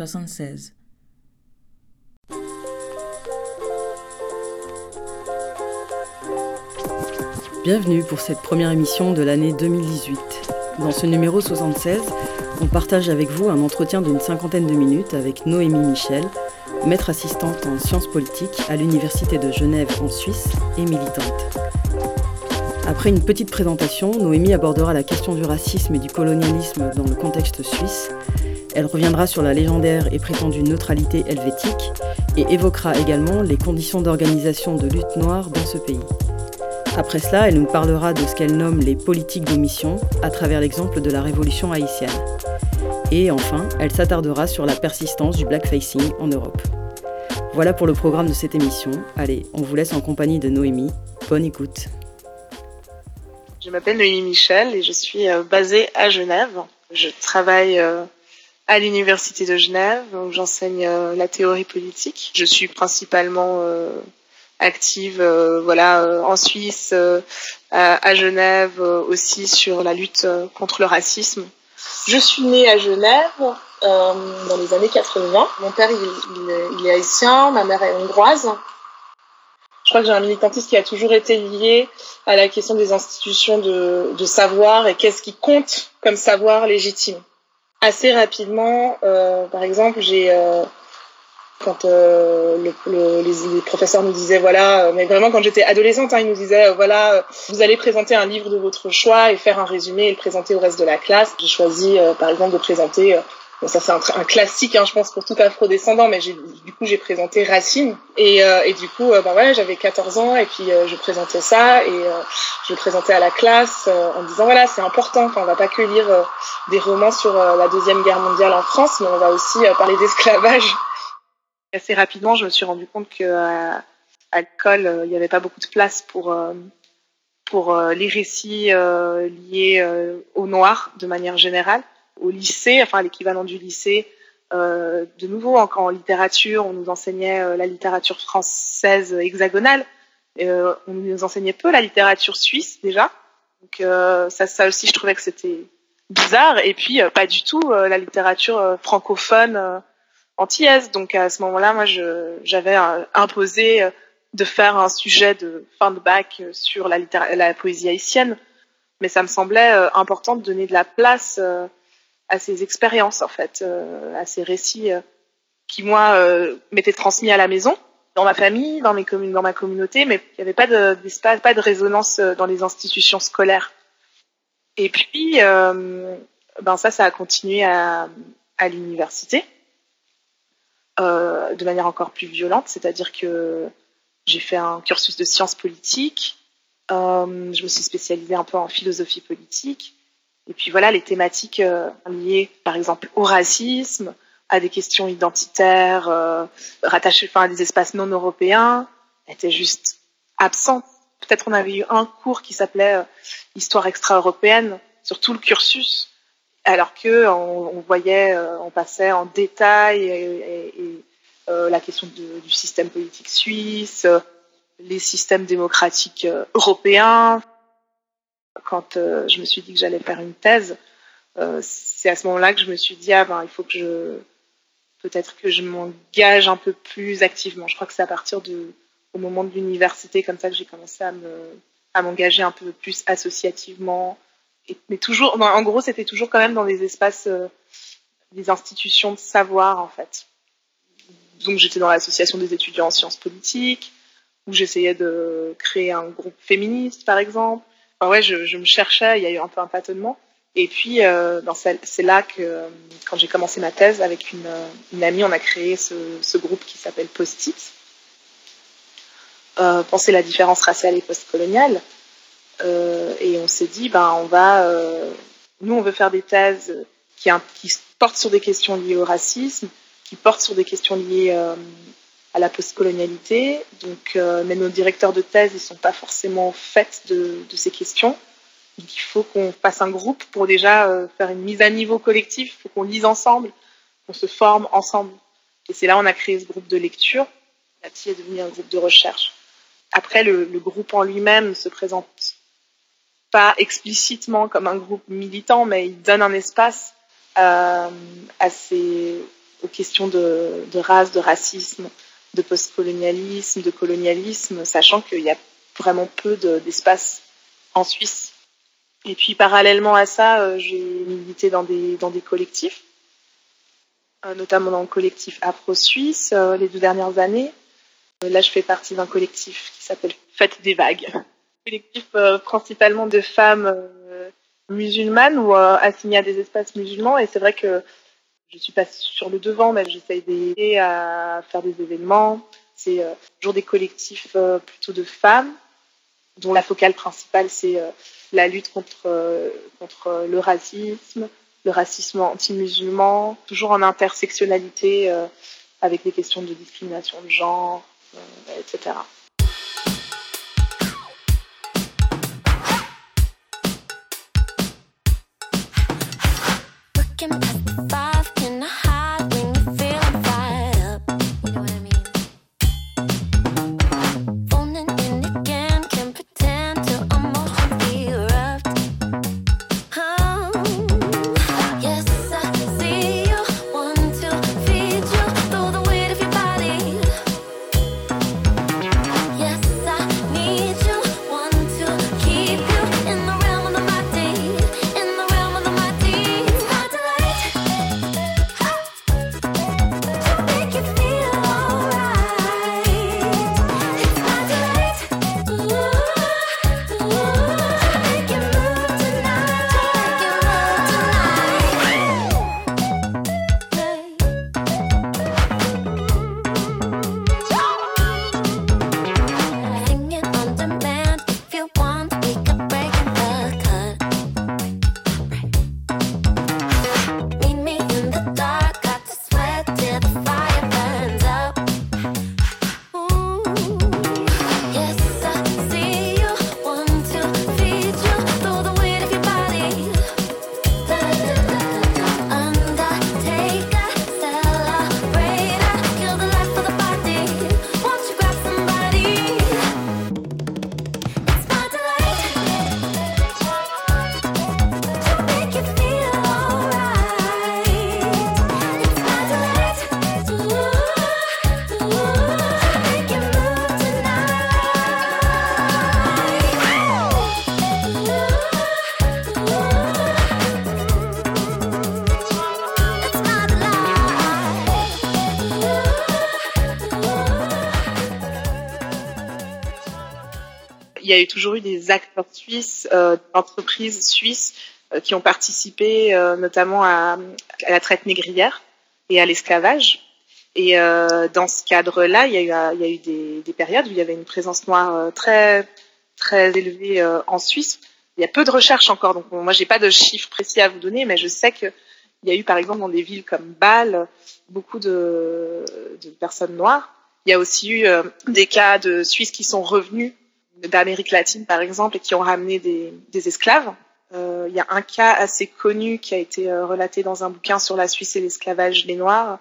numéro 76. Bienvenue pour cette première émission de l'année 2018. Dans ce numéro 76, on partage avec vous un entretien d'une cinquantaine de minutes avec Noémie Michel, maître assistante en sciences politiques à l'Université de Genève en Suisse et militante. Après une petite présentation, Noémie abordera la question du racisme et du colonialisme dans le contexte suisse. Elle reviendra sur la légendaire et prétendue neutralité helvétique et évoquera également les conditions d'organisation de lutte noire dans ce pays. Après cela, elle nous parlera de ce qu'elle nomme les politiques d'omission à travers l'exemple de la révolution haïtienne. Et enfin, elle s'attardera sur la persistance du blackfacing en Europe. Voilà pour le programme de cette émission. Allez, on vous laisse en compagnie de Noémie. Bonne écoute. Je m'appelle Noémie Michel et je suis euh, basée à Genève. Je travaille euh, à l'Université de Genève où j'enseigne euh, la théorie politique. Je suis principalement active voilà, en Suisse, à Genève aussi sur la lutte contre le racisme je suis née à Genève euh, dans les années 80. Mon père, il, est haïtien, ma mère est hongroise. Je crois que j'ai un militantisme qui a toujours été lié à la question des institutions de, savoir et qu'est-ce qui compte comme savoir légitime. Assez rapidement, euh, par exemple, j'ai euh, quand euh, le, les, professeurs nous disaient voilà, mais vraiment quand j'étais adolescente, hein, ils nous disaient voilà, vous allez présenter un livre de votre choix et faire un résumé et le présenter au reste de la classe. J'ai choisi par exemple de présenter, bon, ça c'est un, classique, hein, je pense pour tout afro-descendant, mais du coup j'ai présenté Racine et, et du coup ben voilà, j'avais 14 ans et puis je présentais ça et je le présentais à la classe en disant voilà c'est important, enfin, on va pas que lire des romans sur la deuxième guerre mondiale en France, mais on va aussi parler d'esclavage Assez rapidement, je me suis rendu compte qu'à à l'école, euh, il n'y avait pas beaucoup de place pour, euh, pour euh, les récits liés au noir de manière générale. Au lycée, enfin l'équivalent du lycée, de nouveau, en, littérature, on nous enseignait la littérature française hexagonale. on nous enseignait peu la littérature suisse déjà. Donc ça, aussi, je trouvais que c'était bizarre. Et puis pas du tout la littérature francophone antillaise. Donc à ce moment-là, moi, j'avais imposé euh, de faire un sujet de fin de bac euh, sur la, la poésie haïtienne, mais ça me semblait euh, important de donner de la place à ces expériences, en fait, à ces récits qui, moi, m'étaient transmis à la maison, dans ma famille, dans, mes communes, dans ma communauté, mais il n'y avait pas de, pas de résonance dans les institutions scolaires. Et puis, ben ça, ça a continué à, à l'université. Euh, de manière encore plus violente, c'est-à-dire que j'ai fait un cursus de sciences politiques, euh, je me suis spécialisée un peu en philosophie politique, et puis voilà, les thématiques euh, liées par exemple au racisme, à des questions identitaires, rattachées enfin, à des espaces non européens, étaient juste absentes. Peut-être on avait eu un cours qui s'appelait Histoire extra-européenne sur tout le cursus, alors que on, voyait, euh, on passait en détail euh, la question du système politique suisse, les systèmes démocratiques euh, européens. Quand je me suis dit que j'allais faire une thèse, c'est à ce moment-là que je me suis dit ah ben il faut que je peut-être que je m'engage un peu plus activement. Je crois que c'est à partir du moment de l'université comme ça que j'ai commencé à me à m'engager un peu plus associativement mais toujours, en gros, c'était toujours quand même dans des espaces, euh, des institutions de savoir, en fait. Donc, j'étais dans l'association des étudiants en sciences politiques, où j'essayais de créer un groupe féministe, par exemple. Ouais, je, me cherchais, il y a eu un peu un tâtonnement. Et puis, euh, c'est là que, quand j'ai commencé ma thèse avec une, une, amie, on a créé ce, groupe qui s'appelle Post-it. Euh, la différence raciale et postcoloniale. Euh, et on s'est dit, ben, on va, euh, nous, on veut faire des thèses qui, portent sur des questions liées au racisme, qui portent sur des questions liées euh, à la postcolonialité. Donc, mais nos directeurs de thèse, ils sont pas forcément faits de, de ces questions. Il faut qu'on fasse un groupe pour déjà faire une mise à niveau collectif. Il faut qu'on lise ensemble, qu'on se forme ensemble. Et c'est là on a créé ce groupe de lecture. qui est devenu un groupe de recherche. Après, le, groupe en lui-même se présente pas explicitement comme un groupe militant, mais il donne un espace ces, aux questions de, race, de racisme, de postcolonialisme, de colonialisme, sachant qu'il y a vraiment peu d'espace en Suisse. Et puis parallèlement à ça, euh, j'ai milité dans des, dans des collectifs, euh, notamment dans le collectif Afro-Suisse euh, les deux dernières années. Là, je fais partie d'un collectif qui s'appelle Fête des Vagues. Collectif principalement de femmes musulmanes ou assignées à des espaces musulmans. Et c'est vrai que je suis pas sur le devant, mais j'essaye d'aider à faire des événements. C'est toujours des collectifs plutôt de femmes, dont la focale principale, c'est la lutte contre, euh, contre le racisme, le racisme anti-musulman, toujours en intersectionnalité euh, avec des questions de discrimination de genre, euh, etc. il suisses, euh, d'entreprises suisses euh, qui ont participé euh, notamment à, la traite négrière et à l'esclavage. Et dans ce cadre-là, il y a eu, des, des, périodes où il y avait une présence noire très très élevée en Suisse. Il y a peu de recherches encore, donc moi j'ai pas de chiffres précis à vous donner, mais je sais que il y a eu par exemple dans des villes comme Bâle beaucoup de personnes noires. Il y a aussi eu des cas de Suisses qui sont revenus d'Amérique latine, par exemple, et qui ont ramené des, des esclaves. Euh, il y a un cas assez connu qui a été euh, relaté dans un bouquin sur la Suisse et l'esclavage des Noirs,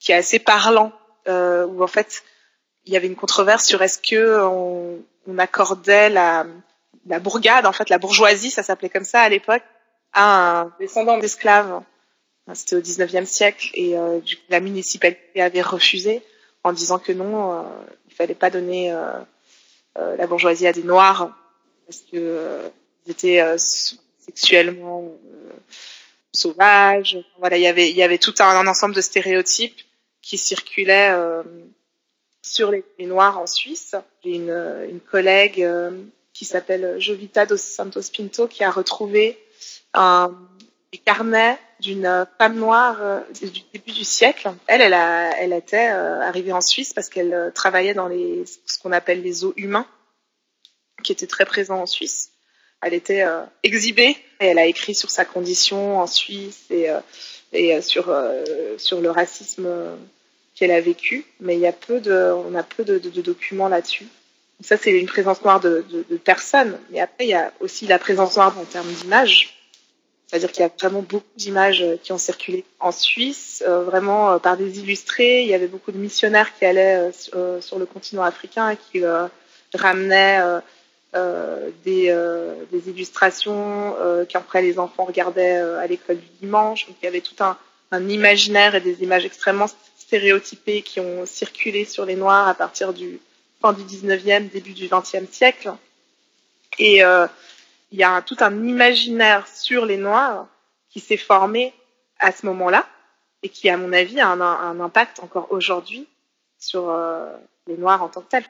qui est assez parlant, euh, où en fait il y avait une controverse sur est-ce que on, on accordait la, la, bourgade, en fait la bourgeoisie, ça s'appelait comme ça à l'époque, à un descendant d'esclaves. C'était au 19e siècle et euh, du coup, la municipalité avait refusé en disant que non, euh, il fallait pas donner euh, la bourgeoisie a des noirs parce que euh, ils étaient euh, sexuellement sauvages. Voilà, il y avait il y avait tout un, ensemble de stéréotypes qui circulaient sur les, noirs en Suisse. J'ai une, une collègue qui s'appelle Jovita dos Santos Pinto qui a retrouvé un des carnets d'une femme noire du début du siècle. Elle, elle, a, elle était arrivée en Suisse parce qu'elle travaillait dans les, ce qu'on appelle les eaux humains, qui était très présent en Suisse. Elle était euh, exhibée et elle a écrit sur sa condition en Suisse et, euh, et euh, sur, sur le racisme qu'elle a vécu. Mais il y a peu de, on a peu de, de, de documents là-dessus. Ça, c'est une présence noire de, de, personnes. Mais après, il y a aussi la présence noire en termes d'images. C'est-à-dire qu'il y a vraiment beaucoup d'images qui ont circulé en Suisse, vraiment par des illustrés. Il y avait beaucoup de missionnaires qui allaient sur le continent africain et qui ramenaient des, illustrations qu'après les enfants regardaient à l'école du dimanche. Donc il y avait tout un, un, imaginaire et des images extrêmement stéréotypées qui ont circulé sur les Noirs à partir du fin du 19e, début du 20e siècle. Et il y a tout un imaginaire sur les Noirs qui s'est formé à ce moment-là et qui, à mon avis, a un, impact encore aujourd'hui sur euh, les Noirs en tant que tels.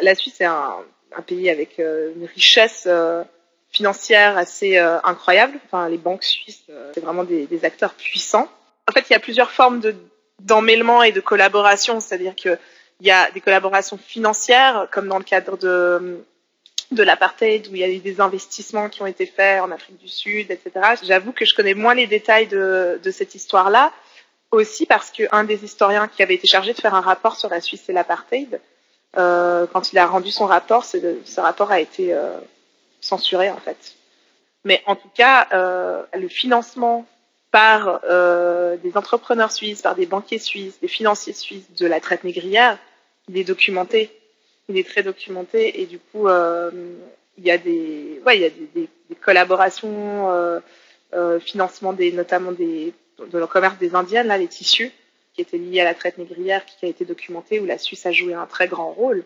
La Suisse est un, pays avec euh, une richesse euh, financière assez incroyable. Enfin, les banques suisses, c'est vraiment des, acteurs puissants. En fait, il y a plusieurs formes de d'emmêlement et de collaboration, c'est-à-dire qu'il y a des collaborations financières, comme dans le cadre de de l'apartheid, où il y a eu des investissements qui ont été faits en Afrique du Sud, etc. J'avoue que je connais moins les détails de, cette histoire-là, aussi parce qu'un des historiens qui avait été chargé de faire un rapport sur la Suisse et l'apartheid, euh, quand il a rendu son rapport, ce rapport a été euh, censuré en fait. Mais en tout cas, euh, le financement par des entrepreneurs suisses, par des banquiers suisses, des financiers suisses de la traite négrière, il est documenté il est très documenté et du coup, euh, il y a des, ouais, il y a des, collaborations, euh, euh, financement des, notamment des, de le commerce des Indiennes, là, les tissus, qui étaient liés à la traite négrière, qui a été documenté, où la Suisse a joué un très grand rôle.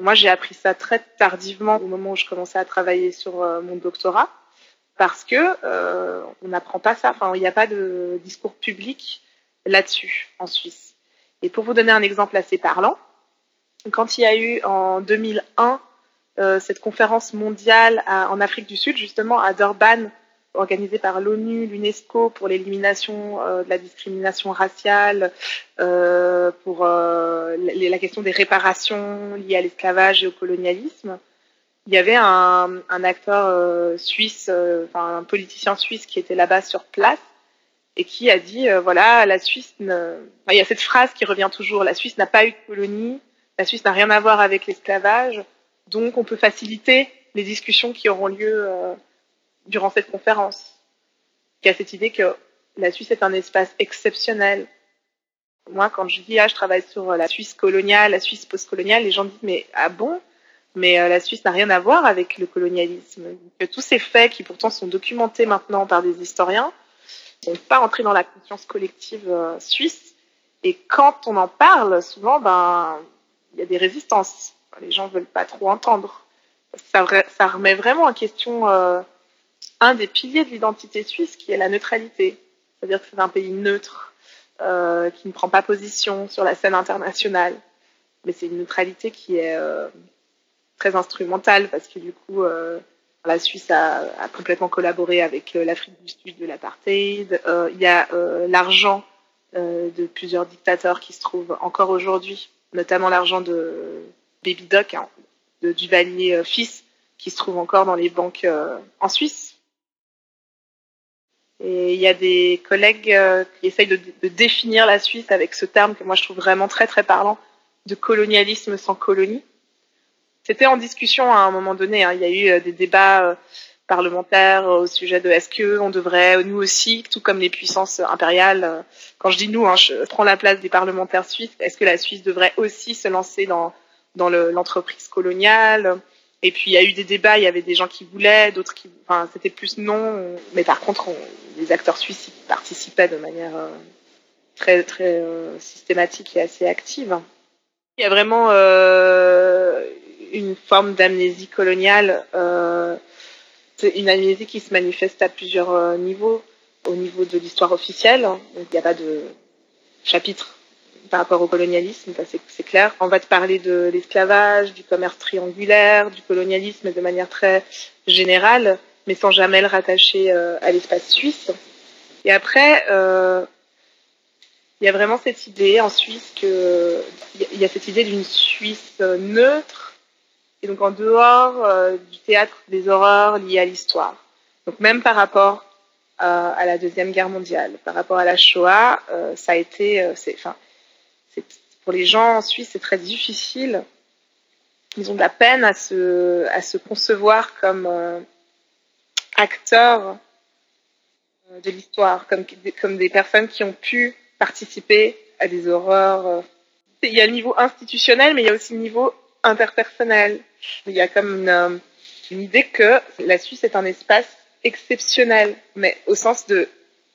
Moi, j'ai appris ça très tardivement, au moment où je commençais à travailler sur mon doctorat, parce que on n'apprend pas ça. Enfin, il n'y a pas de discours public là-dessus en Suisse. Et pour vous donner un exemple assez parlant, quand il y a eu en 2001 euh, cette conférence mondiale à, en Afrique du Sud, justement à Durban, organisée par l'ONU, l'UNESCO pour l'élimination euh, de la discrimination raciale, euh, pour euh, la, la, question des réparations liées à l'esclavage et au colonialisme. Il y avait un, un acteur euh, suisse, euh, enfin un politicien suisse qui était là-bas sur place et qui a dit voilà la Suisse, ne... il y a cette phrase qui revient toujours la Suisse n'a pas eu de colonie, la Suisse n'a rien à voir avec l'esclavage, donc on peut faciliter les discussions qui auront lieu euh, durant cette conférence. Il y a cette idée que la Suisse est un espace exceptionnel. Moi, quand je dis ah, je travaille sur la Suisse coloniale, la Suisse postcoloniale, les gens disent mais ah bon? Mais euh, la Suisse n'a rien à voir avec le colonialisme. Que tous ces faits qui pourtant sont documentés maintenant par des historiens ne sont pas entrés dans la conscience collective euh, suisse. Et quand on en parle, souvent, ben y a des résistances. Les gens veulent pas trop entendre. Ça, remet vraiment en question euh, un des piliers de l'identité suisse, qui est la neutralité. C'est-à-dire que c'est un pays neutre, euh, qui ne prend pas position sur la scène internationale. Mais c'est une neutralité qui est euh, très instrumentale, parce que du coup, la Suisse a, a, complètement collaboré avec l'Afrique du Sud de l'apartheid. Il y a l'argent de plusieurs dictateurs qui se trouvent encore aujourd'hui notamment l'argent de Baby Doc, hein, de Duvalier euh, fils, qui se trouve encore dans les banques euh, en Suisse. Et il y a des collègues euh, qui essayent de, définir la Suisse avec ce terme que moi je trouve vraiment très très parlant, de colonialisme sans colonie. C'était en discussion à un moment donné, hein, il y a eu des débats parlementaire au sujet de est-ce que on devrait nous aussi, tout comme les puissances impériales, quand je dis nous, hein, je prends la place des parlementaires suisses, est-ce que la Suisse devrait aussi se lancer dans dans l'entreprise le, coloniale? Et puis il y a eu des débats, il y avait des gens qui voulaient, d'autres qui, enfin c'était plus non, mais par contre on, les acteurs suisses y participaient de manière euh, très très euh, systématique et assez active. Il y a vraiment euh, une forme d'amnésie coloniale. Euh, c'est une amnésie qui se manifeste à plusieurs euh, niveaux. Au niveau de l'histoire officielle, il n'y a pas de chapitre par rapport au colonialisme, c'est clair. On va te parler de l'esclavage, du commerce triangulaire, du colonialisme de manière très générale, mais sans jamais le rattacher euh, à l'espace suisse. Et après, euh, il y a vraiment cette idée en Suisse que il y a cette idée d'une Suisse neutre et donc en dehors euh, du théâtre des horreurs liées à l'histoire. Donc même par rapport euh, à la deuxième guerre mondiale, par rapport à la Shoah, euh, ça a été, enfin, pour les gens en Suisse, c'est très difficile. Ils ont de la peine à se, à se concevoir comme acteurs de l'histoire, comme, comme des personnes qui ont pu participer à des horreurs. Il y a le niveau institutionnel, mais il y a aussi le niveau interpersonnel Il y a comme une, une idée que la Suisse est un espace exceptionnel, mais au sens de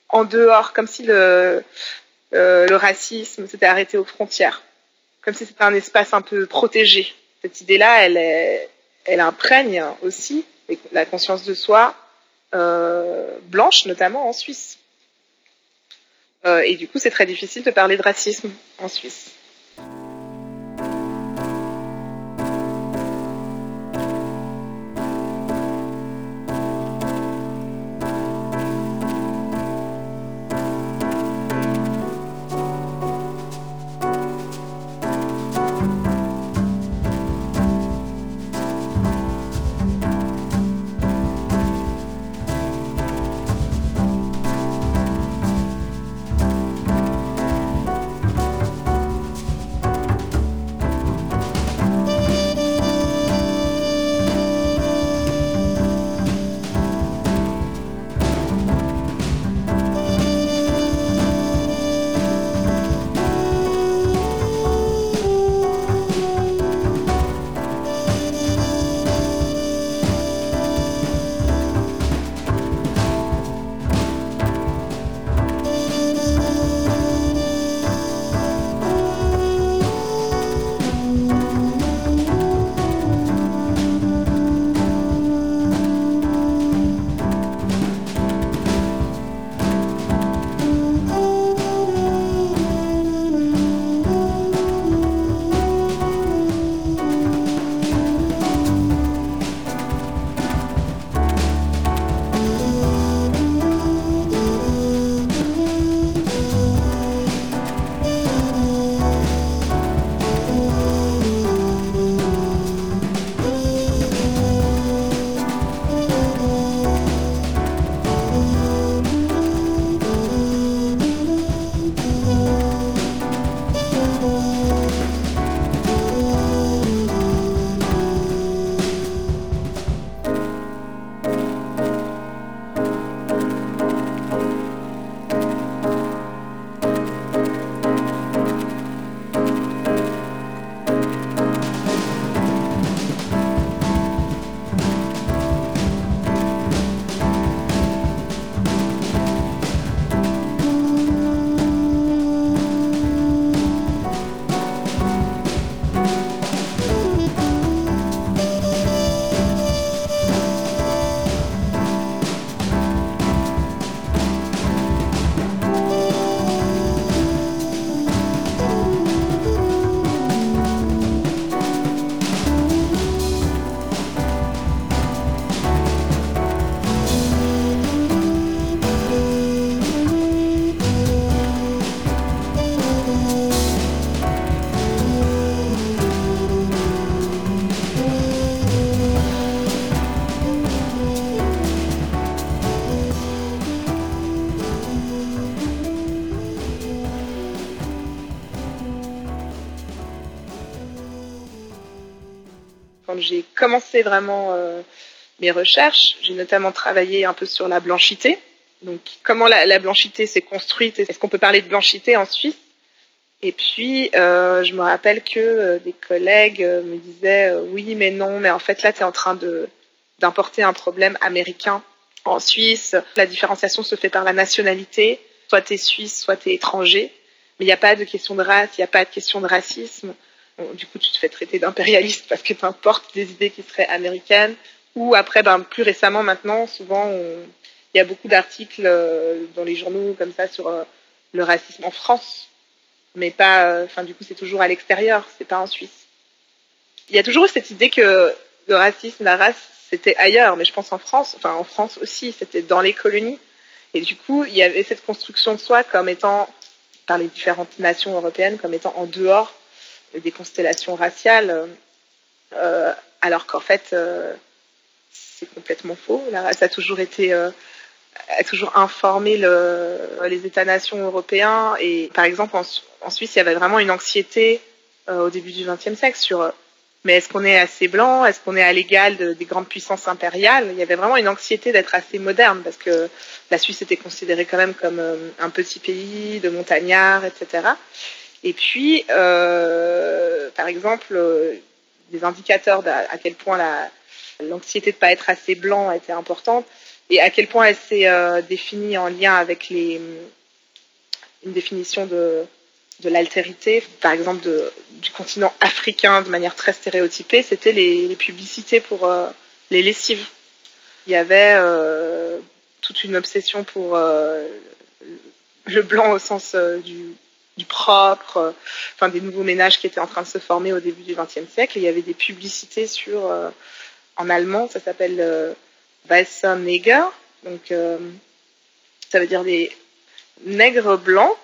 en dehors, comme si le, euh, racisme s'était arrêté aux frontières, comme si c'était un espace un peu protégé. Cette idée-là, elle, imprègne aussi la conscience de soi, euh, blanche notamment en Suisse. Euh, et du coup, c'est très difficile de parler de racisme en Suisse. Commencé vraiment euh, mes recherches, j'ai notamment travaillé un peu sur la blanchité. Donc, comment la, blanchité s'est construite Est-ce qu'on peut parler de blanchité en Suisse? Et puis, euh, je me rappelle que euh, des collègues me disaient oui, mais non, mais en fait, là, tu es en train d'importer un problème américain en Suisse. La différenciation se fait par la nationalité. Soit tu es suisse, soit tu es étranger. Mais il n'y a pas de question de race, il n'y a pas de question de racisme du coup, tu te fais traiter d'impérialiste parce que tu importes des idées qui seraient américaines. Ou après, ben, plus récemment, maintenant, souvent, il y a beaucoup d'articles euh, dans les journaux comme ça sur euh, le racisme en France. Mais pas, euh, enfin, du coup, c'est toujours à l'extérieur, c'est pas en Suisse. Il y a toujours cette idée que le racisme, la race, c'était ailleurs. Mais je pense en France, enfin, en France aussi, c'était dans les colonies. Et du coup, il y avait cette construction de soi comme étant, par les différentes nations européennes, comme étant en dehors des constellations raciales, euh, alors qu'en fait, euh, c'est complètement faux. La race a toujours été a toujours informé le, les États-nations européens. Et par exemple, en, Suisse, il y avait vraiment une anxiété euh, au début du XXe siècle sur mais est-ce qu'on est assez blanc? Est-ce qu'on est à l'égal des grandes puissances impériales? Il y avait vraiment une anxiété d'être assez moderne parce que la Suisse était considérée quand même comme un petit pays de montagnards, etc. Et puis, euh, par exemple, euh, des indicateurs à quel point l'anxiété de ne pas être assez blanc était importante et à quel point elle s'est définie en lien avec une définition de, l'altérité, par exemple du continent africain de manière très stéréotypée, c'était les, publicités pour les lessives. Il y avait toute une obsession pour le blanc au sens du, du propre, euh, enfin des nouveaux ménages qui étaient en train de se former au début du XXe siècle. il y avait des publicités sur, euh, en allemand, ça s'appelle euh, Weißer donc ça veut dire des nègres blancs.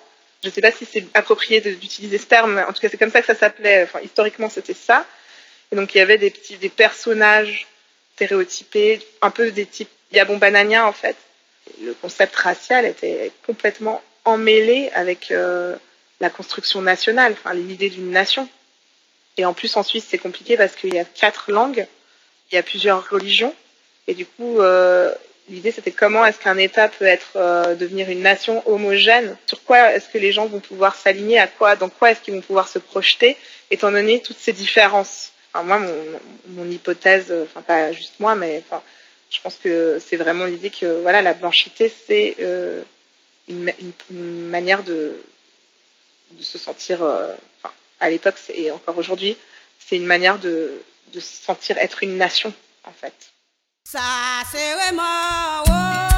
Je ne sais pas si c'est approprié d'utiliser ce terme, en tout cas c'est comme ça que ça s'appelait. Enfin, historiquement c'était ça. Et donc il y avait des petits des personnages stéréotypés, un peu des types Yabon Banania en fait. Le concept racial était complètement emmêlé avec la construction nationale, enfin l'idée d'une nation. Et en plus en Suisse c'est compliqué parce qu'il y a quatre langues, il y a plusieurs religions, et du coup euh, l'idée c'était comment est-ce qu'un État peut être euh, devenir une nation homogène, sur quoi est-ce que les gens vont pouvoir s'aligner, à quoi, dans quoi est-ce qu'ils vont pouvoir se projeter, étant donné toutes ces différences? Enfin, moi mon, hypothèse, enfin pas juste moi, mais je pense que c'est vraiment l'idée que voilà la blanchité c'est euh, une manière de de se sentir, euh, à l'époque et encore aujourd'hui, c'est une manière de, se sentir être une nation, en fait. Vraiment...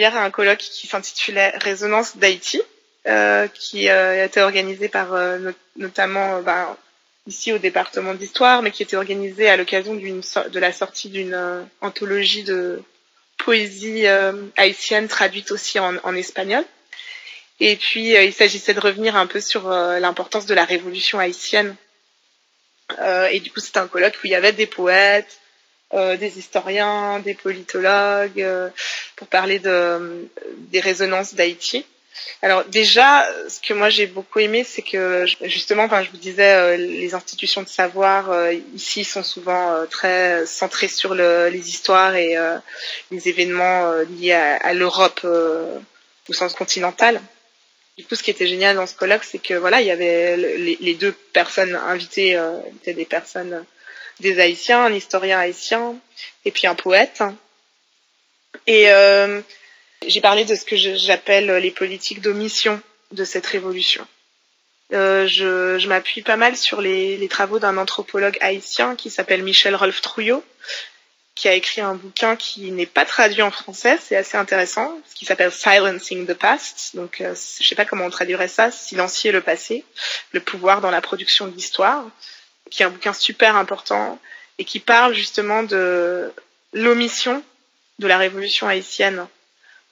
hier à un colloque qui s'intitulait Résonance d'Haïti, euh, qui euh, a été organisé par notamment bah, ici au département d'histoire, mais qui était organisée à l'occasion de la sortie d'une anthologie de poésie haïtienne traduite aussi en, espagnol. Et puis, il s'agissait de revenir un peu sur l'importance de la révolution haïtienne. et du coup, c'était un colloque où il y avait des poètes, euh, des historiens, des politologues, euh, pour parler de, des résonances d'Haïti. Alors déjà, ce que moi j'ai beaucoup aimé, c'est que justement, je vous disais, euh, les institutions de savoir ici sont souvent très centrées sur le, les histoires et les événements liés à, à l'Europe au sens continental. Du coup, ce qui était génial dans ce colloque, c'est que voilà, il y avait les, les deux personnes invitées étaient des personnes des Haïtiens, un historien haïtien et puis un poète. Et euh, j'ai parlé de ce que j'appelle les politiques d'omission de cette révolution. Euh, je, m'appuie pas mal sur les, les travaux d'un anthropologue haïtien qui s'appelle Michel Rolf Trouillot, qui a écrit un bouquin qui n'est pas traduit en français, c'est assez intéressant, ce qui s'appelle Silencing the Past. Donc, euh, je sais pas comment on traduirait ça, silencier le passé, le pouvoir dans la production de l'histoire qui est un bouquin super important et qui parle justement de l'omission de la révolution haïtienne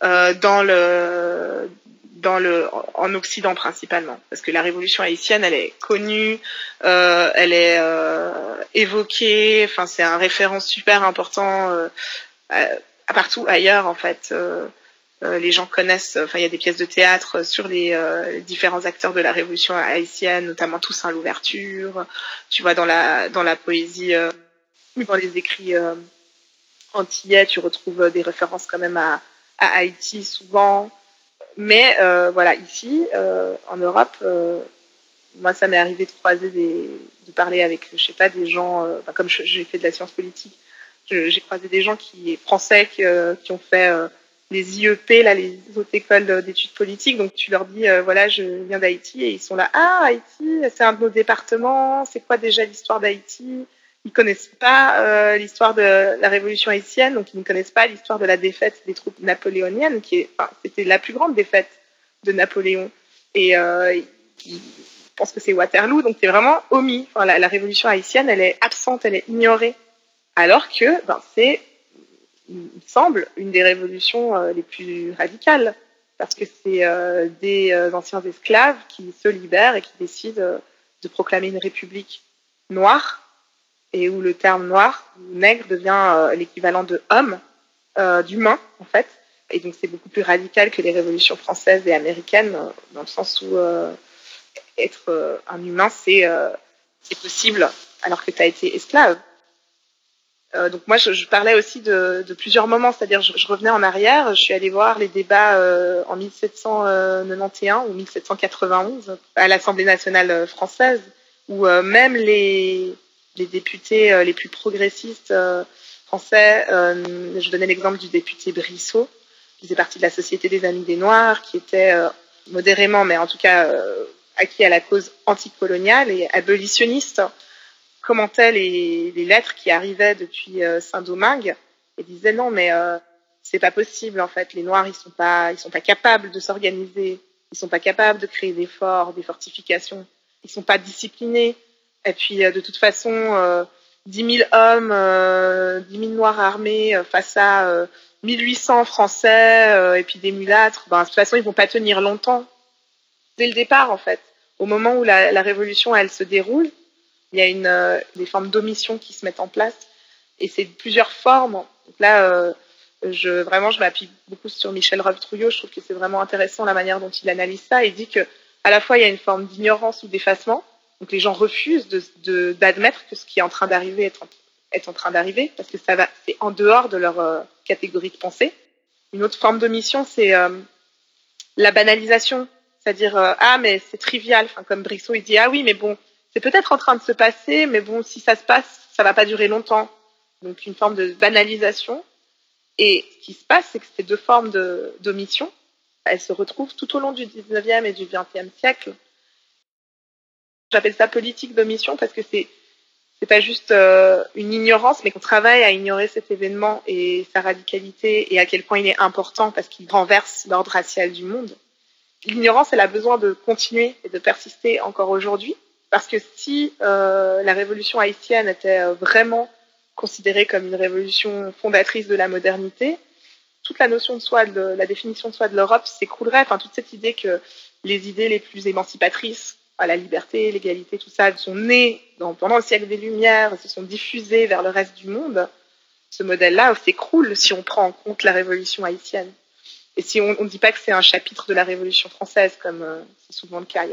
euh, dans le dans le en Occident principalement. Parce que la révolution haïtienne elle est connue euh, elle est euh, évoquée. Enfin c'est un référent super important partout ailleurs en fait les gens connaissent, enfin il y a des pièces de théâtre sur les, euh, différents acteurs de la Révolution haïtienne, notamment Toussaint l'ouverture. Tu vois dans la dans la poésie, euh, dans les écrits antillais, tu retrouves des références quand même à, à Haïti souvent. Mais voilà, ici en Europe, moi ça m'est arrivé de croiser des, de parler avec, je sais pas, des gens, comme j'ai fait de la science politique, j'ai croisé des gens qui français qui, qui ont fait les IEP, là, les autres écoles d'études politiques. Donc tu leur dis, euh, voilà, je viens d'Haïti et ils sont là, ah, Haïti, c'est un de nos départements, c'est quoi déjà l'histoire d'Haïti? Ils connaissent pas euh, l'histoire de la révolution haïtienne, donc ils ne connaissent pas l'histoire de la défaite des troupes napoléoniennes, qui est, enfin, c'était la plus grande défaite de Napoléon. Et euh, ils pensent que c'est Waterloo, donc c'est vraiment omis. Enfin, la, la révolution haïtienne, elle est absente, elle est ignorée. Alors que ben, c'est il semble, une des révolutions euh, les plus radicales, parce que c'est euh, des euh, anciens esclaves qui se libèrent et qui décident de proclamer une république noire, et où le terme noir, nègre, devient l'équivalent de homme, d'humain, en fait. Et donc c'est beaucoup plus radical que les révolutions françaises et américaines, dans le sens où être un humain, c'est possible alors que tu as été esclave. Euh, donc moi, je, je, parlais aussi de, de plusieurs moments, c'est-à-dire je, je, revenais en arrière, je suis allée voir les débats euh, en 1791 ou 1791 à l'Assemblée nationale euh, française, où euh, même les, les députés euh, les plus progressistes français, je donnais l'exemple du député Brissot, qui faisait partie de la Société des Amis des Noirs, qui était modérément, mais en tout cas acquis à la cause anticoloniale et abolitionniste commentait les, lettres qui arrivaient depuis euh, Saint-Domingue et disait non mais euh, c'est pas possible en fait. Les Noirs ils sont pas ils sont pas capables de s'organiser. Ils sont pas capables de créer des forts des fortifications. Ils sont pas disciplinés. Et puis euh, de toute façon euh, 10 000 hommes euh, 10 000 Noirs armés face à euh, 1800 Français et puis des mulâtres ben, de toute façon ils vont pas tenir longtemps. Dès le départ en fait au moment où la révolution elle se déroule il y a une, euh, des formes d'omission qui se mettent en place et c'est plusieurs formes. Là, euh, je, vraiment, je m'appuie beaucoup sur Michel Rolf-Trouillot. Je trouve que c'est vraiment intéressant la manière dont il analyse ça. Il dit que à la fois il y a une forme d'ignorance ou d'effacement. Donc les gens refusent de, d'admettre que ce qui est en train d'arriver est est en train d'arriver parce que c'est en dehors de leur euh, catégorie de pensée. Une autre forme d'omission, c'est la banalisation, c'est-à-dire ah mais c'est trivial. Enfin comme Brissot, il dit ah oui mais bon c'est peut-être en train de se passer, mais bon, si ça se passe, ça va pas durer longtemps. Donc une forme de banalisation. Et ce qui se passe, c'est que ces deux formes d'omission, elles se retrouvent tout au long du 19e et du 20e siècle. J'appelle ça politique d'omission parce que c'est c'est pas juste euh, une ignorance, mais qu'on travaille à ignorer cet événement et sa radicalité et à quel point il est important parce qu'il renverse l'ordre racial du monde. L'ignorance, elle a besoin de continuer et de persister encore aujourd'hui Parce que si euh, la révolution haïtienne était euh, vraiment considérée comme une révolution fondatrice de la modernité, toute la notion de soi, la définition de soi de l'Europe s'écroulerait. Enfin, toute cette idée que les idées les plus émancipatrices, à la liberté, l'égalité, tout ça, sont nées pendant le siècle des Lumières, se sont diffusées vers le reste du monde. Ce modèle-là s'écroule si on prend en compte la révolution haïtienne. Et si on ne dit pas que c'est un chapitre de la Révolution française, comme euh, c'est souvent le cas,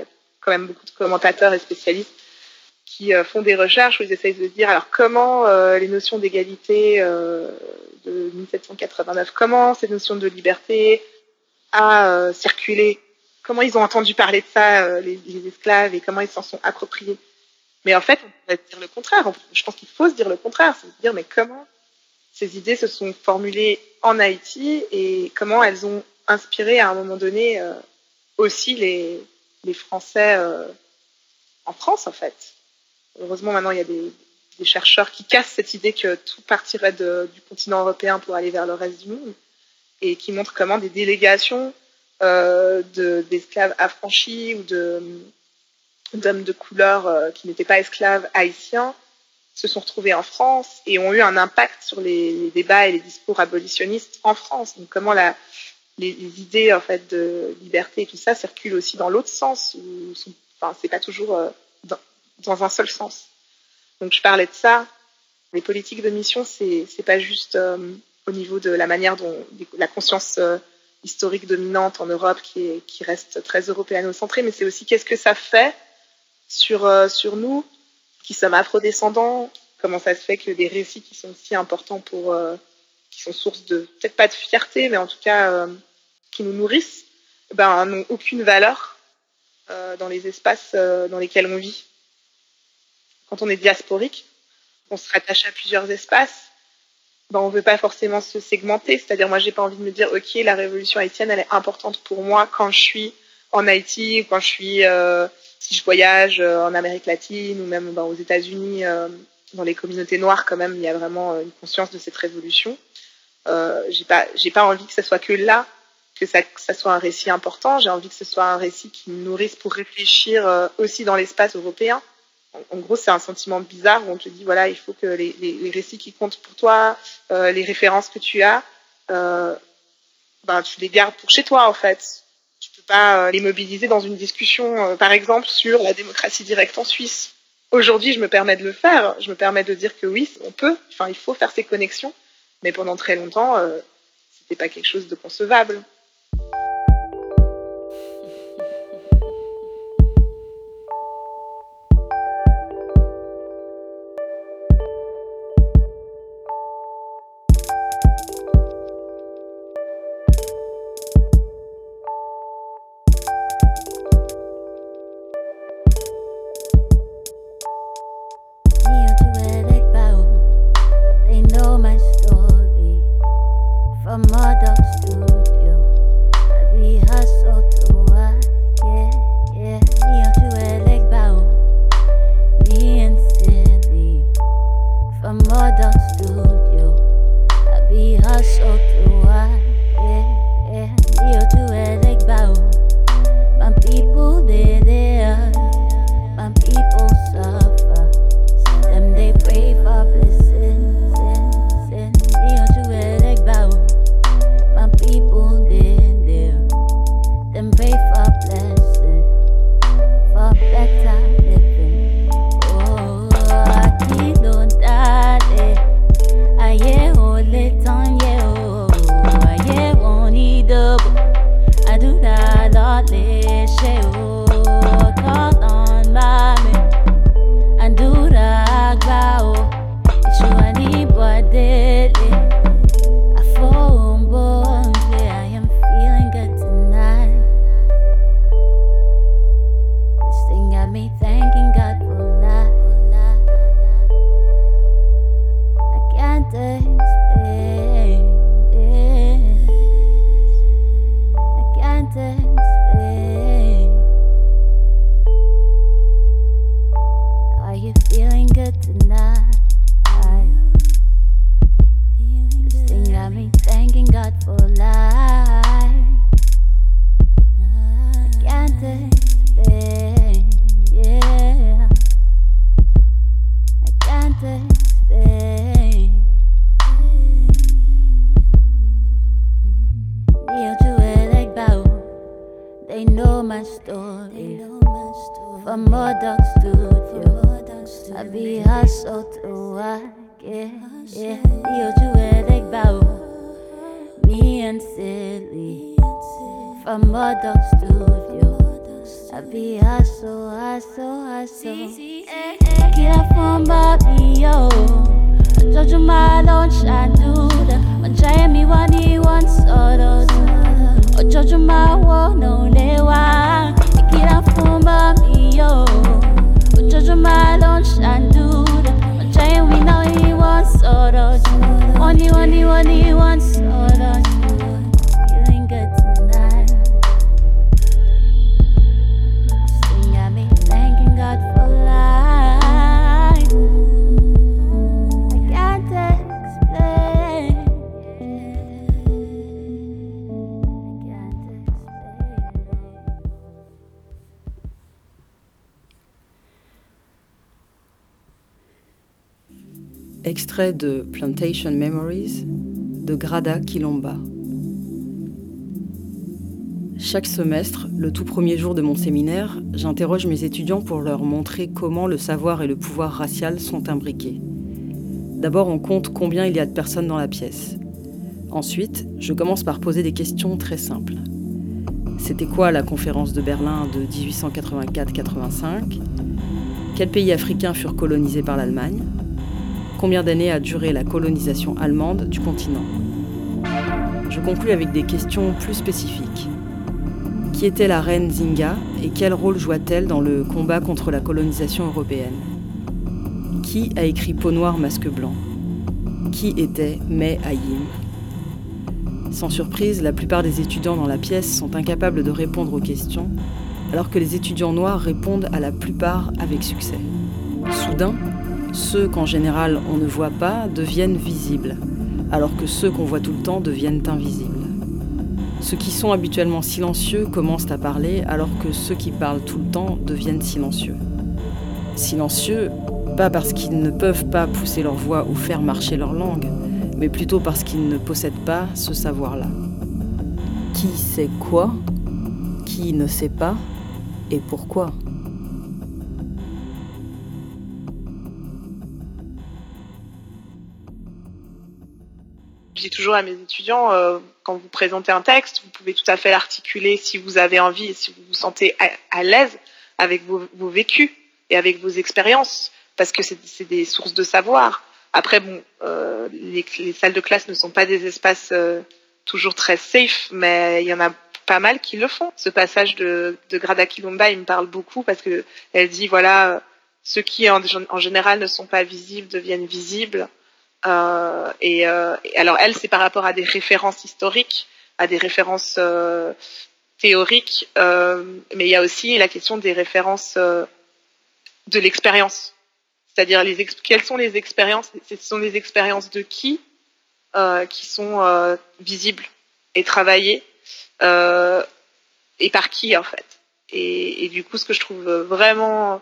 quand même beaucoup de commentateurs et spécialistes qui euh, font des recherches où ils essayent de dire alors comment euh, les notions d'égalité de 1789, comment cette notion de liberté a circulé, comment ils ont entendu parler de ça, les, esclaves, et comment ils s'en sont appropriés? Mais en fait, on pourrait dire le contraire. Je pense qu'il faut se dire le contraire, c'est se dire mais comment ces idées se sont formulées en Haïti et comment elles ont inspiré à un moment donné euh, aussi les, les Français euh, en France, en fait. Heureusement, maintenant, il y a des, chercheurs qui cassent cette idée que tout partirait du continent européen pour aller vers le reste du monde et qui montrent comment des délégations euh, d'esclaves affranchis ou d'hommes de couleur euh, qui n'étaient pas esclaves haïtiens se sont retrouvés en France et ont eu un impact sur les, les débats et les discours abolitionnistes en France. Donc comment la, les, idées en fait de liberté et tout ça circulent aussi dans l'autre sens ou enfin c'est pas toujours euh, dans, un seul sens. Donc je parlais de ça. Les politiques de mission c'est c'est pas juste euh, au niveau de la manière dont la conscience euh, historique dominante en Europe qui, est, qui reste très européano-centrée, mais c'est aussi qu'est-ce que ça fait sur, sur nous qui sommes afrodescendants, comment ça se fait que des récits qui sont si importants pour, qui sont source de, peut-être pas de fierté, mais en tout cas euh, qui nous nourrissent, ben, n'ont aucune valeur euh, dans les espaces euh, dans lesquels on vit. Quand on est diasporique, on se rattache à plusieurs espaces, ben, on ne veut pas forcément se segmenter, c'est-à-dire moi j'ai pas envie de me dire ok la révolution haïtienne elle est importante pour moi quand je suis en Haïti ou quand je suis si je voyage en Amérique latine ou même ben, aux États-Unis, dans les communautés noires, quand même, il y a vraiment une conscience de cette révolution. Euh, j'ai pas, j'ai pas envie que ce soit que là, que ça, que ça soit un récit important. J'ai envie que ce soit un récit qui nous nourrisse pour réfléchir euh, aussi dans l'espace européen. En, gros, c'est un sentiment bizarre où on te dit voilà, il faut que les, les, récits qui comptent pour toi, euh, les références que tu as, ben, tu les gardes pour chez toi en fait tu peux pas les mobiliser dans une discussion, par exemple, sur la démocratie directe en Suisse. Aujourd'hui, je me permets de le faire. Je me permets de dire que oui, on peut. Enfin, il faut faire ces connexions. Mais pendant très longtemps, euh, c'était pas quelque chose de concevable. De Plantation Memories de Grada Kilomba. Chaque semestre, le tout premier jour de mon séminaire, j'interroge mes étudiants pour leur montrer comment le savoir et le pouvoir racial sont imbriqués. D'abord, on compte combien il y a de personnes dans la pièce. Ensuite, je commence par poser des questions très simples. C'était quoi la conférence de Berlin de 1884-85 Quels pays africains furent colonisés par l'Allemagne? Combien d'années a duré la colonisation allemande du continent Je conclus avec des questions plus spécifiques. Qui était la reine Zinga et quel rôle joua-t-elle dans le combat contre la colonisation européenne Qui a écrit Peau noire, masque blanc Qui était May Ayim Sans surprise, la plupart des étudiants dans la pièce sont incapables de répondre aux questions, alors que les étudiants noirs répondent à la plupart avec succès. Soudain, ceux qu'en général on ne voit pas deviennent visibles, alors que ceux qu'on voit tout le temps deviennent invisibles. Ceux qui sont habituellement silencieux commencent à parler, alors que ceux qui parlent tout le temps deviennent silencieux. Silencieux, pas parce qu'ils ne peuvent pas pousser leur voix ou faire marcher leur langue, mais plutôt parce qu'ils ne possèdent pas ce savoir-là. Qui sait quoi Qui ne sait pas Et pourquoi? Je dis toujours à mes étudiants, euh, quand vous présentez un texte, vous pouvez tout à fait l'articuler si vous avez envie et si vous vous sentez à, l'aise avec vos, vécus et avec vos expériences, parce que c'est des sources de savoir. Après, bon, euh, les, les, salles de classe ne sont pas des espaces euh, toujours très safe, mais il y en a pas mal qui le font. Ce passage de, Grada Kilomba, il me parle beaucoup parce que elle dit voilà, ceux qui en général ne sont pas visibles deviennent visibles. Euh, et, euh, alors elle, c'est par rapport à des références historiques, à des références euh, théoriques, mais il y a aussi la question des références de l'expérience. C'est-à-dire les quelles sont les expériences? Ce sont les expériences de qui qui sont visibles et travaillées et par qui en fait? Et, et, du coup, ce que je trouve vraiment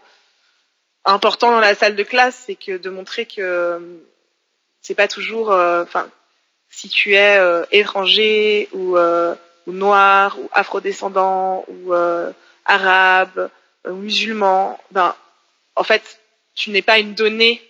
important dans la salle de classe, c'est que de montrer que c'est pas toujours, enfin, euh, si tu es euh, étranger ou, euh, ou, noir ou afrodescendant ou arabe, musulman, ben, en fait, tu n'es pas une donnée,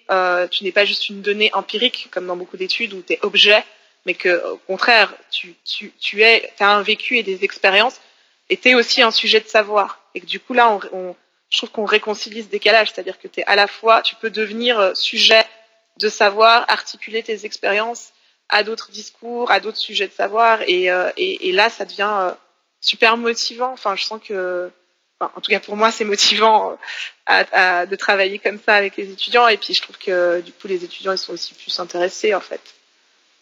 tu n'es pas juste une donnée empirique comme dans beaucoup d'études où tu es objet, mais que au contraire, tu, tu, tu es, as un vécu et des expériences, et tu es aussi un sujet de savoir. Et que du coup là, on je trouve qu'on réconcilie ce décalage, c'est-à-dire que tu es à la fois, tu peux devenir sujet de savoir articuler tes expériences à d'autres discours, à d'autres sujets de savoir. Et, euh, là, ça devient euh, super motivant. Enfin, je sens que, en tout cas pour moi, c'est motivant à, de travailler comme ça avec les étudiants. Et puis, je trouve que du coup, les étudiants, ils sont aussi plus intéressés, en fait.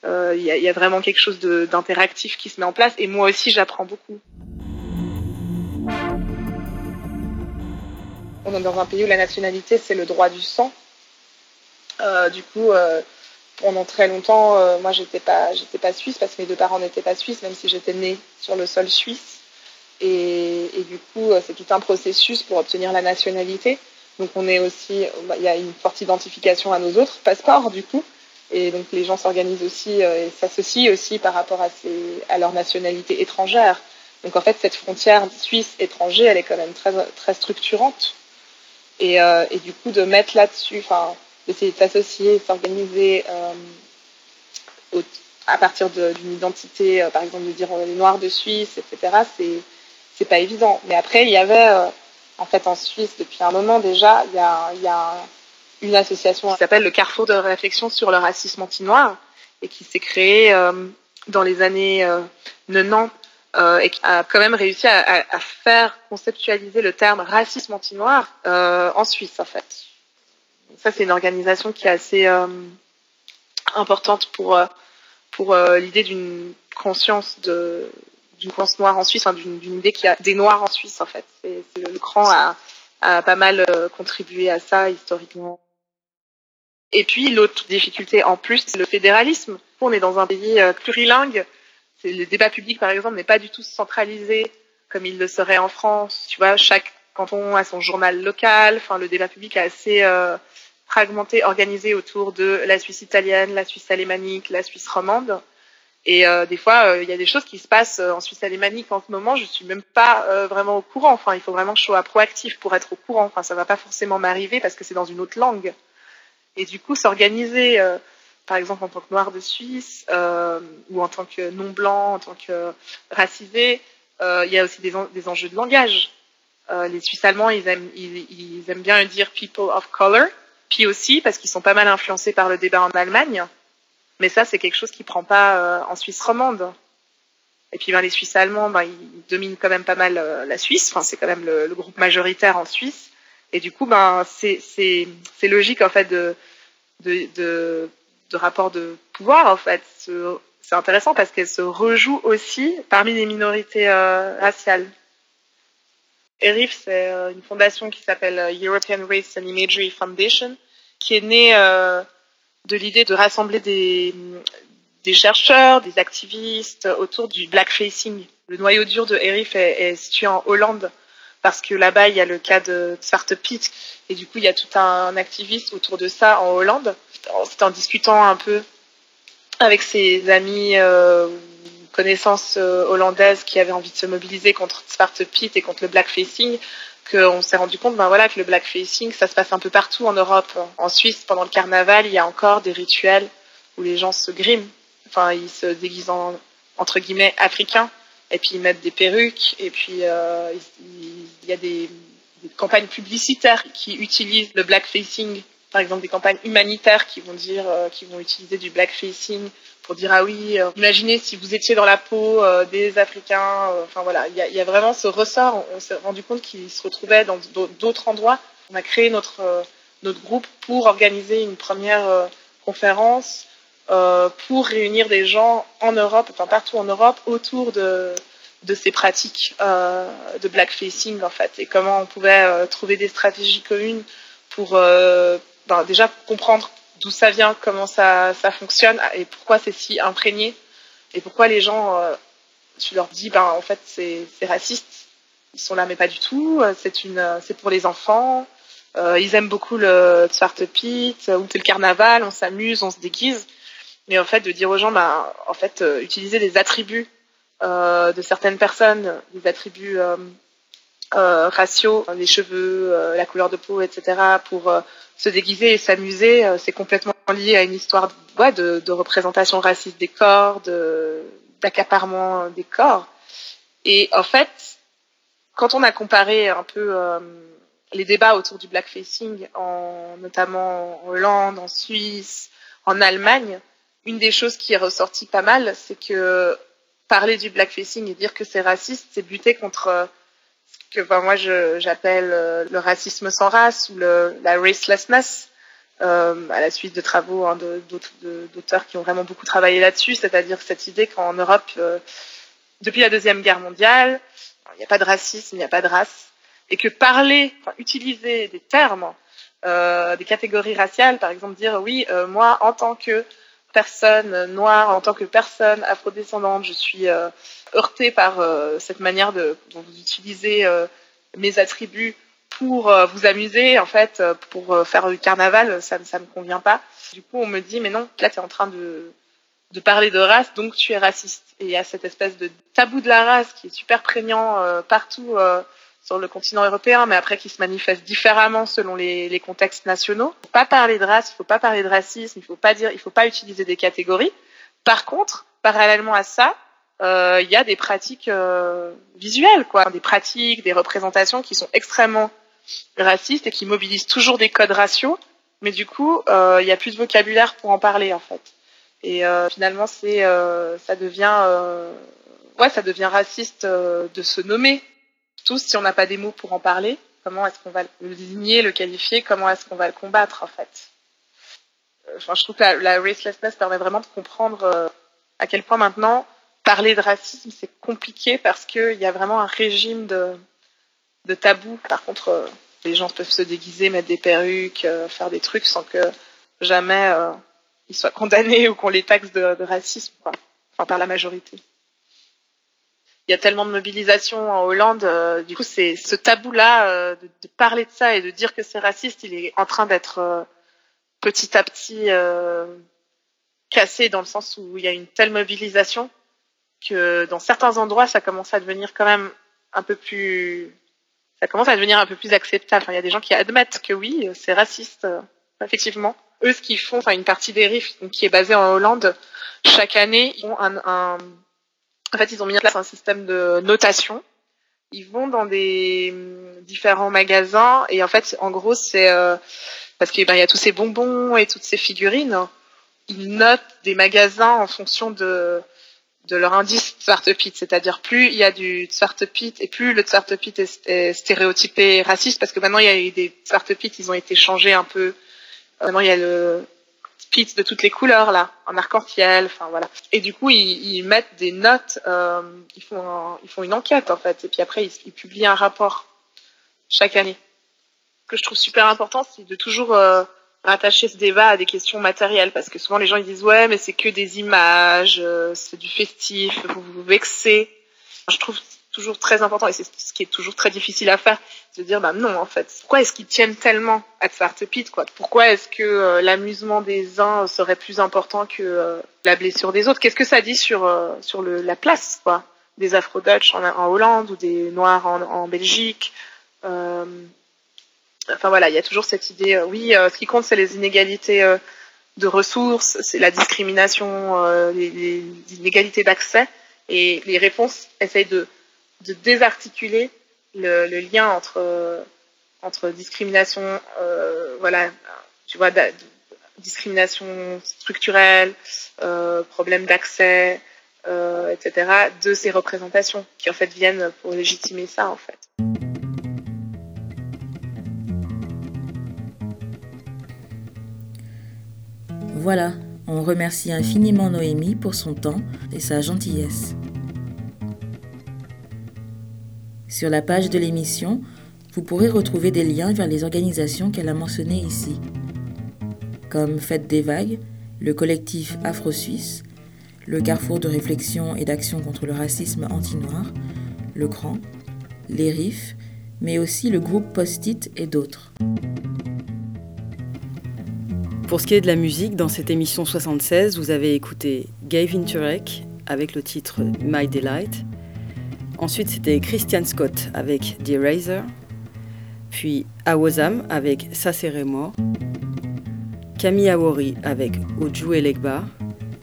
Il euh, y, a, vraiment quelque chose d'interactif qui se met en place. Et moi aussi, j'apprends beaucoup. On est dans un pays où la nationalité, c'est le droit du sang. Euh, du coup, euh, pendant très longtemps, euh, moi, j'étais pas, j'étais pas suisse parce que mes deux parents n'étaient pas suisses, même si j'étais née sur le sol suisse. Et, du coup, c'est tout un processus pour obtenir la nationalité. Donc, on est aussi, il y a une forte identification à nos autres passeports, du coup. Et donc, les gens s'organisent aussi et s'associent aussi par rapport à, ces, à leur nationalité étrangère. Donc, en fait, cette frontière suisse-étranger, elle est quand même très, très structurante. et, et du coup de mettre là-dessus, enfin d'essayer de s'associer, s'organiser à partir d'une identité, par exemple de dire on est les Noirs de Suisse, etc. C'est c'est pas évident. Mais après, il y avait, euh, en fait, en Suisse, depuis un moment déjà, il y a, y a une association qui s'appelle le Carrefour de réflexion sur le racisme anti-noir et qui s'est créée euh, dans les années 90 euh, et qui a quand même réussi à, faire conceptualiser le terme racisme anti-noir en Suisse, en fait. Ça, c'est une organisation qui est assez importante pour, pour l'idée d'une conscience de, d'une conscience noire en Suisse, d'une idée qu'il y a des noirs en Suisse en fait. C'est, le cran a, pas mal euh, contribué à ça historiquement. Et puis l'autre difficulté en plus, c'est le fédéralisme. On est dans un pays euh, plurilingue. Le débat public par exemple n'est pas du tout centralisé comme il le serait en France. Tu vois, chaque canton a son journal local. Enfin, le débat public est assez euh, fragmenté, organisé autour de la Suisse italienne, la Suisse alémanique, la Suisse romande. Et euh, des fois, euh, il y a des choses qui se passent euh, en Suisse alémanique en ce moment. Je suis même pas vraiment au courant. Enfin, il faut vraiment que je sois proactif pour être au courant. Enfin, ça va pas forcément m'arriver parce que c'est dans une autre langue. Et du coup, s'organiser, par exemple en tant que noir de Suisse ou en tant que non blanc, en tant que racisé, il y a aussi des, enjeux de langage. les Suisses allemands, ils aiment bien dire people of color, puis aussi parce qu'ils sont pas mal influencés par le débat en Allemagne. Mais ça, c'est quelque chose qui prend pas euh, en Suisse romande. Et puis ben, les Suisses allemands, ben, ils dominent quand même pas mal euh, la Suisse. Enfin, c'est quand même le, groupe majoritaire en Suisse. Et du coup, ben, c'est logique en fait de, rapport de pouvoir en fait. C'est intéressant parce qu'elle se rejoue aussi parmi les minorités euh, raciales. ERIF, c'est une fondation qui s'appelle European Race and Imagery Foundation, qui est née de l'idée de rassembler des, chercheurs, des activistes autour du blackfacing. Le noyau dur de ERIF est, situé en Hollande parce que là-bas, il y a le cas de Zwarte Piet et du coup, il y a tout un activiste autour de ça en Hollande. C'est en discutant un peu avec ses amis euh, connaissances euh, hollandaises qui avaient envie de se mobiliser contre Zwarte Piet et contre le blackfacing qu'on s'est rendu compte ben voilà, que le blackfacing, ça se passe un peu partout en Europe. En Suisse, pendant le carnaval, il y a encore des rituels où les gens se griment. Enfin, ils se déguisent en, entre guillemets, africains. Et puis, ils mettent des perruques. Et puis, euh, il y a des, des, campagnes publicitaires qui utilisent le blackfacing. Par exemple, des campagnes humanitaires qui vont dire, euh, qui vont utiliser du blackfacing pour dire ah oui, euh, imaginez si vous étiez dans la peau euh, des Africains. Euh, enfin voilà, il y a, vraiment ce ressort. On, s'est rendu compte qu'ils se retrouvaient dans d'autres endroits. On a créé notre groupe pour organiser une première conférence pour réunir des gens en Europe, enfin partout en Europe, autour de de ces pratiques de blackfacing en fait et comment on pouvait trouver des stratégies communes pour ben, déjà comprendre d'où ça vient, comment ça, ça fonctionne et pourquoi c'est si imprégné et pourquoi les gens, euh, tu leur dis, ben en fait c'est raciste, ils sont là mais pas du tout, c'est une, c'est pour les enfants, euh, ils aiment beaucoup le Zwarte Piet ou le carnaval, on s'amuse, on se déguise, mais en fait de dire aux gens, ben en fait euh, utiliser des attributs euh, de certaines personnes, des attributs euh, euh, raciaux, les cheveux, euh, la couleur de peau, etc., pour euh, se déguiser et s'amuser, euh, c'est complètement lié à une histoire de, représentation raciste des corps, d'accaparement des corps. Et en fait, quand on a comparé un peu euh, les débats autour du blackfacing, en, notamment en Hollande, en Suisse, en Allemagne, une des choses qui est ressortie pas mal, c'est que parler du blackfacing et dire que c'est raciste, c'est buter contre que ben, moi j'appelle euh, le racisme sans race ou le, la racelessness, euh, à la suite de travaux hein, d'auteurs qui ont vraiment beaucoup travaillé là-dessus, c'est-à-dire cette idée qu'en Europe, euh, depuis la Deuxième Guerre mondiale, il n'y a pas de racisme, il n'y a pas de race, et que parler, utiliser des termes, des catégories raciales, par exemple dire oui, moi en tant que personne noire, en tant que personne afrodescendante, je suis euh, heurtée par euh, cette manière dont vous utilisez euh, mes attributs pour vous amuser, en fait, pour faire du carnaval, ça ne me convient pas. Du coup, on me dit, mais non, là, tu es en train de, de parler de race, donc tu es raciste. Et il y a cette espèce de tabou de la race qui est super prégnant partout sur le continent européen, mais après qui se manifestent différemment selon les, les contextes nationaux. Il faut pas parler de race, il faut pas parler de racisme, il faut pas dire, il faut pas utiliser des catégories. Par contre, parallèlement à ça, euh, il y a des pratiques euh, visuelles, quoi, des pratiques, des représentations qui sont extrêmement racistes et qui mobilisent toujours des codes raciaux, mais du coup, euh, il y a plus de vocabulaire pour en parler en fait. Et euh, finalement, c'est, euh, ça devient, euh, ouais, ça devient raciste de se nommer tous si on n'a pas des mots pour en parler. Comment est-ce qu'on va le désigner, le qualifier Comment est-ce qu'on va le combattre en fait? Enfin, je trouve que la, racelessness permet vraiment de comprendre à quel point maintenant parler de racisme c'est compliqué parce qu'il y a vraiment un régime de, tabou. Par contre, les gens peuvent se déguiser, mettre des perruques, faire des trucs sans que jamais euh, ils soient condamnés ou qu'on les taxe de, racisme, enfin par la majorité. Il y a tellement de mobilisation en Hollande, euh, du coup c'est ce tabou-là euh, de, parler de ça et de dire que c'est raciste, il est en train d'être euh, petit à petit cassé dans le sens où il y a une telle mobilisation que dans certains endroits ça commence à devenir quand même un peu plus ça commence à devenir un peu plus acceptable. Il y a des gens qui admettent que oui, c'est raciste, effectivement eux, ce qu'ils font, enfin une partie des RIF qui est basée en Hollande, chaque année, ils ont un, en fait, ils ont mis en place un système de notation. Ils vont dans des différents magasins et en fait, en gros, c'est euh, parce qu'il ben, y a tous ces bonbons et toutes ces figurines. Ils notent des magasins en fonction de leur indice Tsartepit, c'est-à-dire plus il y a du Tsartepit et plus le Tsartepit est, est stéréotypé raciste, parce que maintenant il y a eu des Tsartepit, ils ont été changés un peu Maintenant, il y a le split de toutes les couleurs là, en arc-en-ciel, enfin voilà. Et du coup, ils, ils mettent des notes, euh, ils font ils font une enquête en fait, et puis après ils, ils, publient un rapport chaque année. Ce que je trouve super important, c'est de toujours euh, rattacher ce débat à des questions matérielles, parce que souvent les gens ils disent ouais, mais c'est que des images, euh, c'est du festif, vous vous vexez. Je trouve toujours très important et c'est ce qui est toujours très difficile à faire, de dire bah non en fait, pourquoi est-ce qu'ils tiennent tellement à Tsartepit quoi? Pourquoi est-ce que euh, l'amusement des uns serait plus important que euh, la blessure des autres? Qu'est-ce que ça dit sur euh, sur le, la place quoi? Des Afro-Dutch en, Hollande ou des Noirs en, Belgique Enfin voilà, il y a toujours cette idée. Oui, ce qui compte c'est les inégalités de ressources, c'est la discrimination, les, les inégalités d'accès et les réponses essayent de de désarticuler le, lien entre euh, discrimination, euh, voilà, tu vois, discrimination structurelle, euh, problème d'accès, euh, etc., de ces représentations qui en fait viennent pour légitimer ça en fait. Voilà, on remercie infiniment Noémie pour son temps et sa gentillesse. Sur la page de l'émission, vous pourrez retrouver des liens vers les organisations qu'elle a mentionnées ici, comme Fête des Vagues, le collectif Afro-Suisse, le Carrefour de réflexion et d'action contre le racisme anti-noir, le CRAN, les RIF, mais aussi le groupe Post-it et d'autres. Pour ce qui est de la musique, dans cette émission 76, vous avez écouté Gavin Turek avec le titre My Delight, Ensuite, c'était Christian Scott avec The Eraser. Puis Awazam avec mort. Camille Awori avec Oju Legba.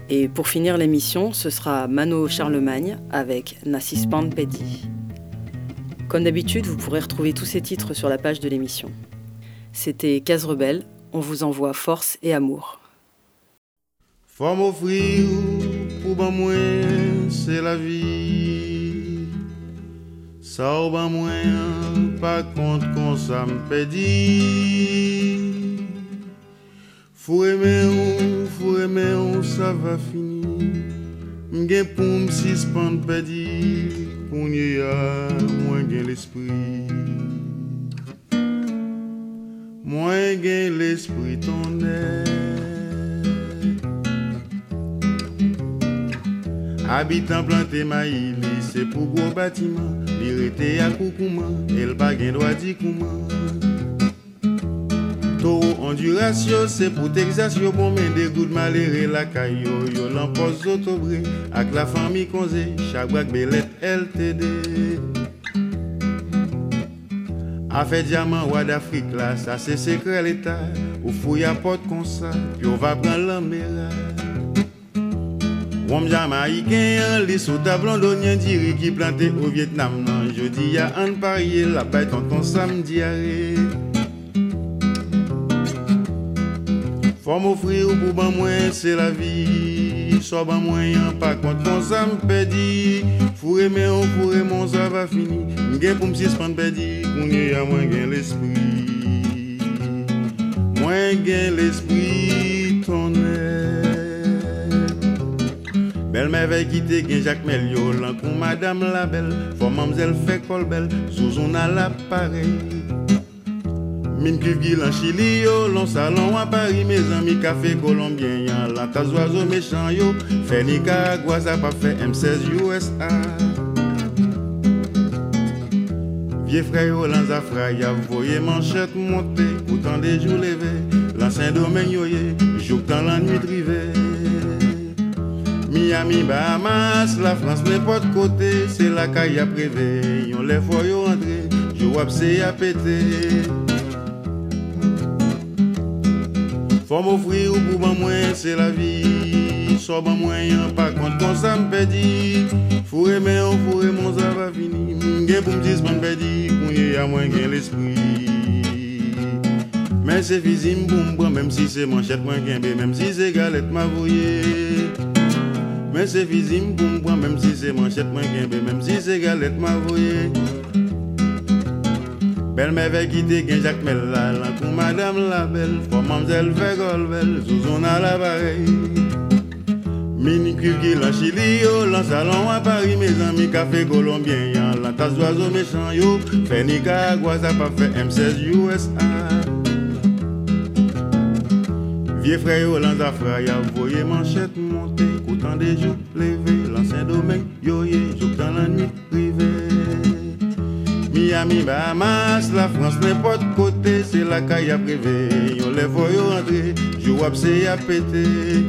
Et pour finir l'émission, ce sera Mano Charlemagne avec Nassispan Pedi. Comme d'habitude, vous pourrez retrouver tous ces titres sur la page de l'émission. C'était Case Rebelle, on vous envoie force et amour. Pour moi, c'est la vie. Sa ou ba mwen, pa kont kon sa mpe di. Fou reme ou, fou reme ou, sa va fini. Mgen pou msispan pe di Kounye ya, mwen gen l'esprit. Mwen gen l'esprit tonne Habitant planté maïli, c'est pour gros bâtiment Li rete ya koukouman, el pa gen dwa di kouman. Toro ondurasyo, se pou teksasyo Bon men de goud malere la kayo. Yo lan pos zotobre, ak la fami konze Chagwak belet LTD Afe diaman wad Afrik la, sa se sekre l'Etat Ou fou ya pot konsa, pi ou va pran lan mera Wom jamaïcain, les soldats blondoniens diri qui planté au Vietnam. Non, je dis y'a un parier, la bête en ton samedi arrêt. Faut m'offrir pour ban moins, c'est la vie. Soit ban moyen, pas contre ton ça m'pédi. Fourré mais on fourré mon ça va fini. M'gain pour m'si s'pan pédi, qu'on y a moins gain l'esprit. Moins gain l'esprit, ton Belle merveille qui te gen Jacques Melio, l'encou madame la belle, faut mamzelle fait col belle, sous on a l'appareil. Mine cuivre en Chili l'on salon à Paris, mes amis café colombien, yan la tas oiseau méchant yo, fait Nicaragua, ça pas fait M16 USA. Vieux frère yo, l'anzafra, y'a voyé manchette monter, pourtant des jours levés, l'ancien domaine yo joue dans la nuit privée. Miami, Bahamas, la France n'importe côté, c'est la caille à prévé. Yon les fois yo rentré, je vois c'est à péter. Faut m'offrir ou pour moins, c'est la vie. Soit ban moyen, pas contre quand ça me pédit. Faut aimer, on aimer, mon ça va finir. M'gé pour m'dis, m'en pédit, qu'on y a moins gain l'esprit. Mais c'est physique, boum, même si c'est manchette, moins gain, même si c'est galette, ma. C'est physique pour moi, même si c'est manchette, moi gain, même si c'est galette, ma voyée. Belle merveille qui te gain Jacques Mella, là pour madame la belle, pour mademoiselle Fegol belle, sous on a la pareille. Mini qui la Chili, yo, la salon à Paris, mes amis, café colombien, yan, la tasse d'oiseau méchant, yo, fait Nicaragua, ça pas fait M16 USA. Vieux frère, yo, l'anzafra, y'a voyé manchette monter, des jours l'ancien domaine, yo, yé, joue dans la nuit privée. Miami, Bahamas, la France, n'importe côté, c'est la caille à privé. Yo, les yo, rentrer, je vois c'est à péter.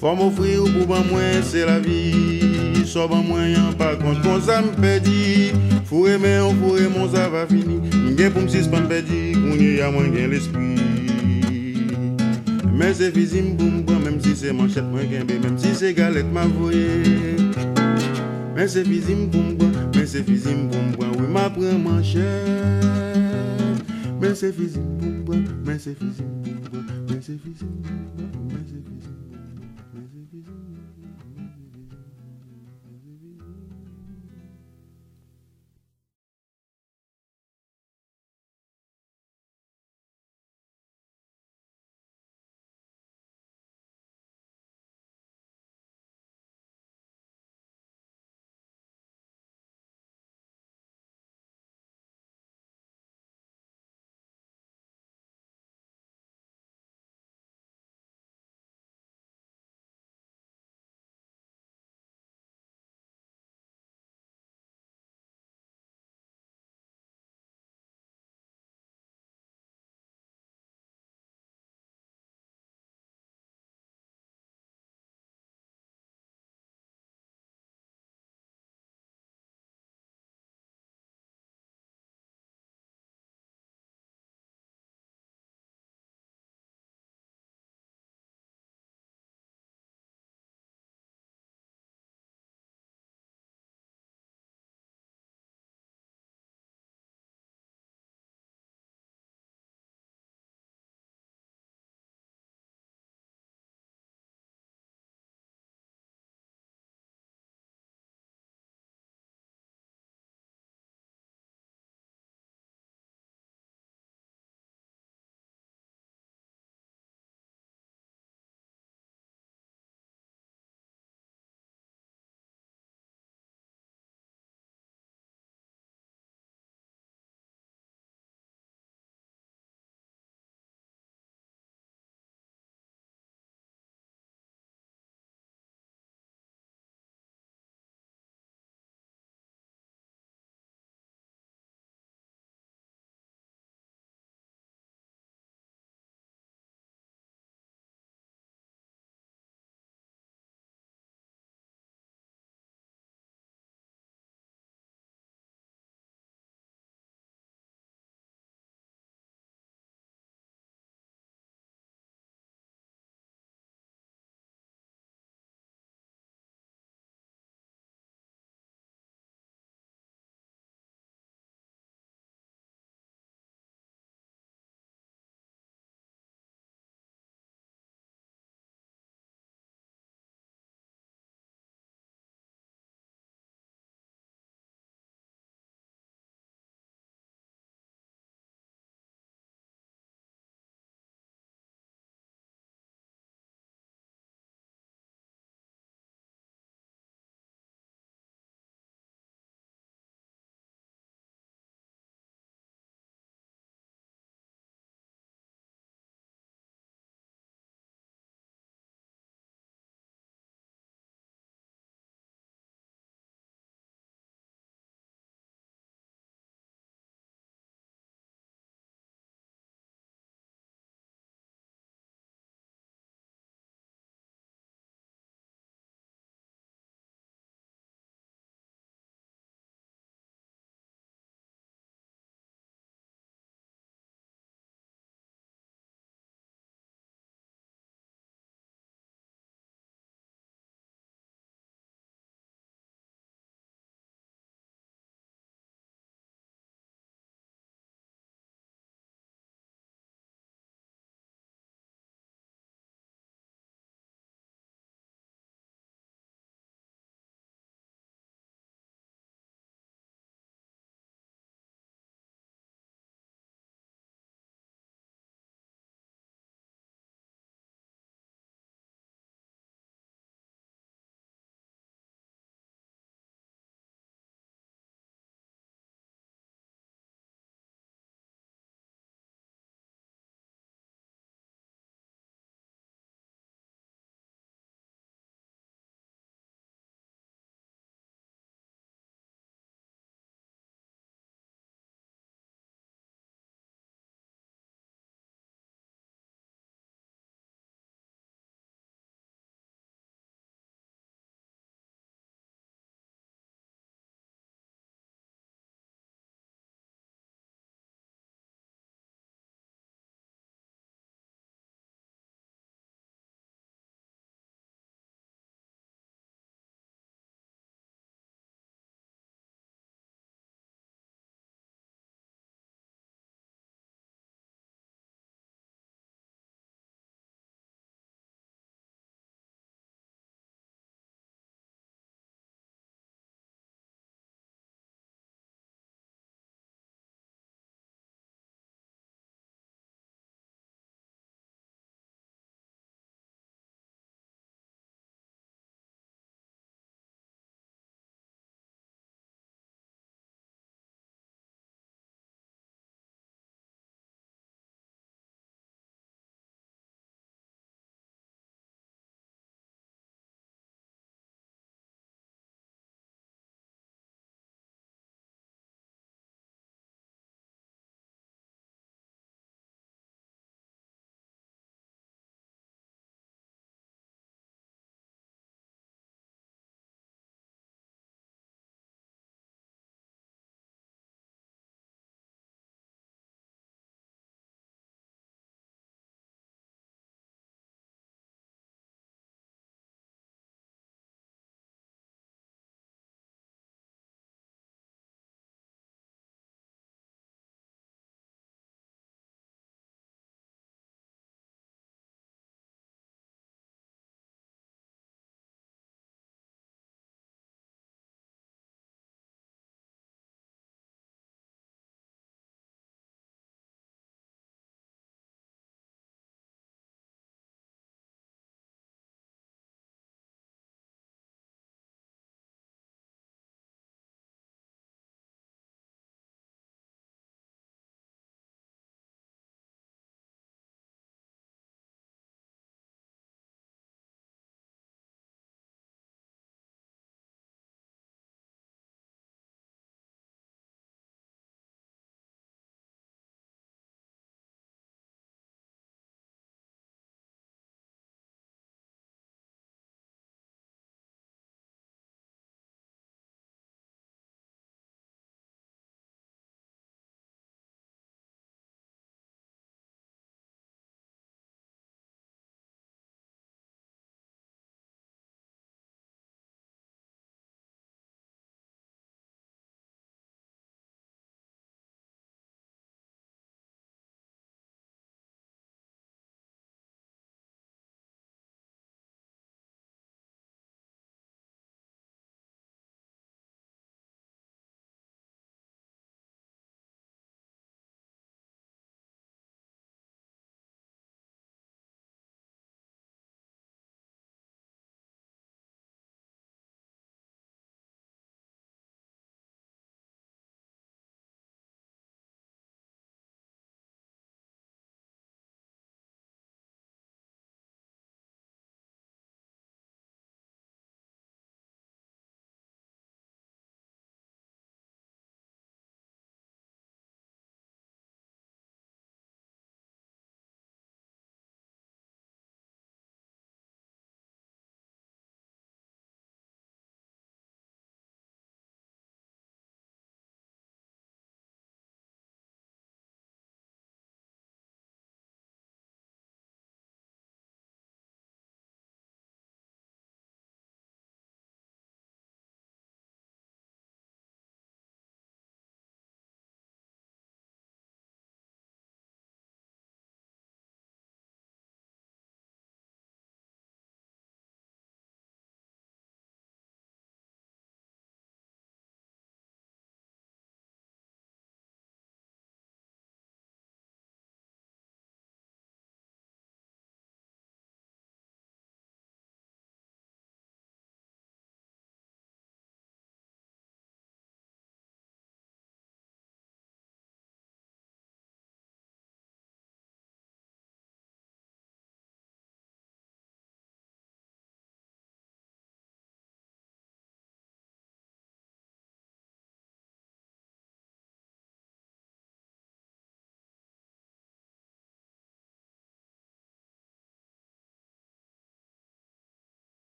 Faut m'offrir pour ban moins, c'est la vie. Soit ban moyen, par contre, quand ça me pédit. Faut aimer, on aimer, mon ça va finir. M'gain pour m'sis pas pédit, qu'on y a moins l'esprit. Mais c'est physique, boum, boum, même si c'est manchette, moins gain, même si c'est galette, ma voyée. Mais c'est physique, boum, boum, mais c'est physique, boum, boum, oui, ma prend manchette. Mais c'est physique, boum, boum, mais c'est physique, boum, boum, mais c'est boum.